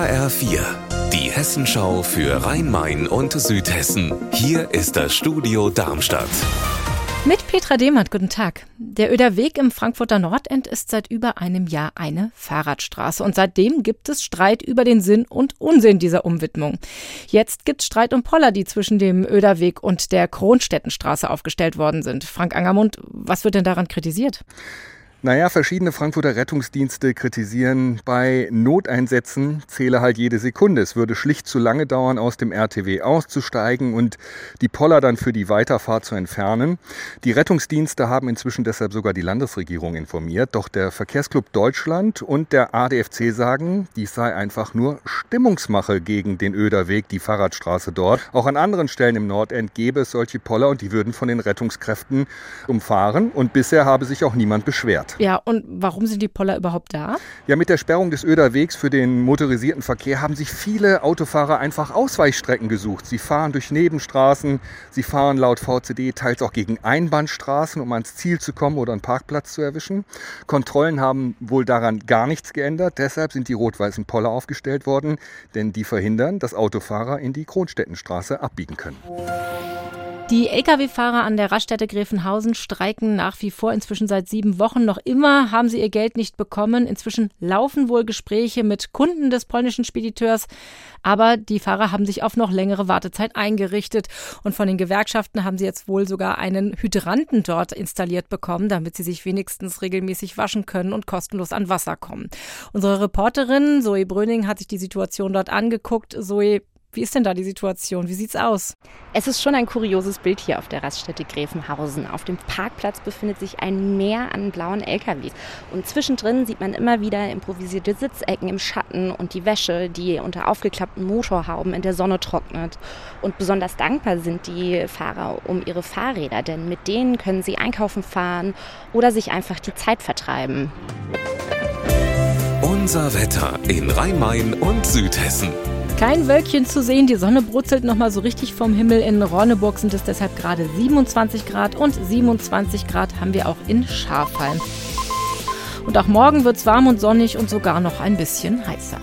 HR4, die Hessenschau für Rhein-Main und Südhessen. Hier ist das Studio Darmstadt. Mit Petra Dehmert, guten Tag. Der Öder Weg im Frankfurter Nordend ist seit über einem Jahr eine Fahrradstraße und seitdem gibt es Streit über den Sinn und Unsinn dieser Umwidmung. Jetzt gibt es Streit um Poller, die zwischen dem Öder Weg und der Kronstädtenstraße aufgestellt worden sind. Frank Angermund, was wird denn daran kritisiert? Naja, verschiedene Frankfurter Rettungsdienste kritisieren, bei Noteinsätzen zähle halt jede Sekunde. Es würde schlicht zu lange dauern, aus dem RTW auszusteigen und die Poller dann für die Weiterfahrt zu entfernen. Die Rettungsdienste haben inzwischen deshalb sogar die Landesregierung informiert. Doch der Verkehrsclub Deutschland und der ADFC sagen, dies sei einfach nur Stimmungsmache gegen den Öderweg, die Fahrradstraße dort. Auch an anderen Stellen im Nordend gäbe es solche Poller und die würden von den Rettungskräften umfahren. Und bisher habe sich auch niemand beschwert. Ja, und warum sind die Poller überhaupt da? Ja, mit der Sperrung des Öderwegs für den motorisierten Verkehr haben sich viele Autofahrer einfach Ausweichstrecken gesucht. Sie fahren durch Nebenstraßen, sie fahren laut VCD teils auch gegen Einbahnstraßen, um ans Ziel zu kommen oder einen Parkplatz zu erwischen. Kontrollen haben wohl daran gar nichts geändert. Deshalb sind die rot-weißen Poller aufgestellt worden, denn die verhindern, dass Autofahrer in die Kronstädtenstraße abbiegen können. Die Lkw-Fahrer an der Raststätte Gräfenhausen streiken nach wie vor inzwischen seit sieben Wochen. Noch immer haben sie ihr Geld nicht bekommen. Inzwischen laufen wohl Gespräche mit Kunden des polnischen Spediteurs. Aber die Fahrer haben sich auf noch längere Wartezeit eingerichtet. Und von den Gewerkschaften haben sie jetzt wohl sogar einen Hydranten dort installiert bekommen, damit sie sich wenigstens regelmäßig waschen können und kostenlos an Wasser kommen. Unsere Reporterin Zoe Bröning hat sich die Situation dort angeguckt. Zoe, wie ist denn da die Situation? Wie sieht's aus? Es ist schon ein kurioses Bild hier auf der Raststätte Gräfenhausen. Auf dem Parkplatz befindet sich ein Meer an blauen LKWs. Und zwischendrin sieht man immer wieder improvisierte Sitzecken im Schatten und die Wäsche, die unter aufgeklappten Motorhauben in der Sonne trocknet. Und besonders dankbar sind die Fahrer um ihre Fahrräder, denn mit denen können sie einkaufen fahren oder sich einfach die Zeit vertreiben. Unser Wetter in Rhein-Main und Südhessen. Kein Wölkchen zu sehen, die Sonne brutzelt nochmal so richtig vom Himmel. In Ronneburg sind es deshalb gerade 27 Grad und 27 Grad haben wir auch in Schafheim. Und auch morgen wird es warm und sonnig und sogar noch ein bisschen heißer.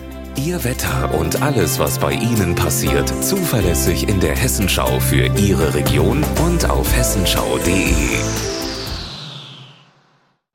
Ihr Wetter und alles, was bei Ihnen passiert, zuverlässig in der Hessenschau für Ihre Region und auf hessenschau.de.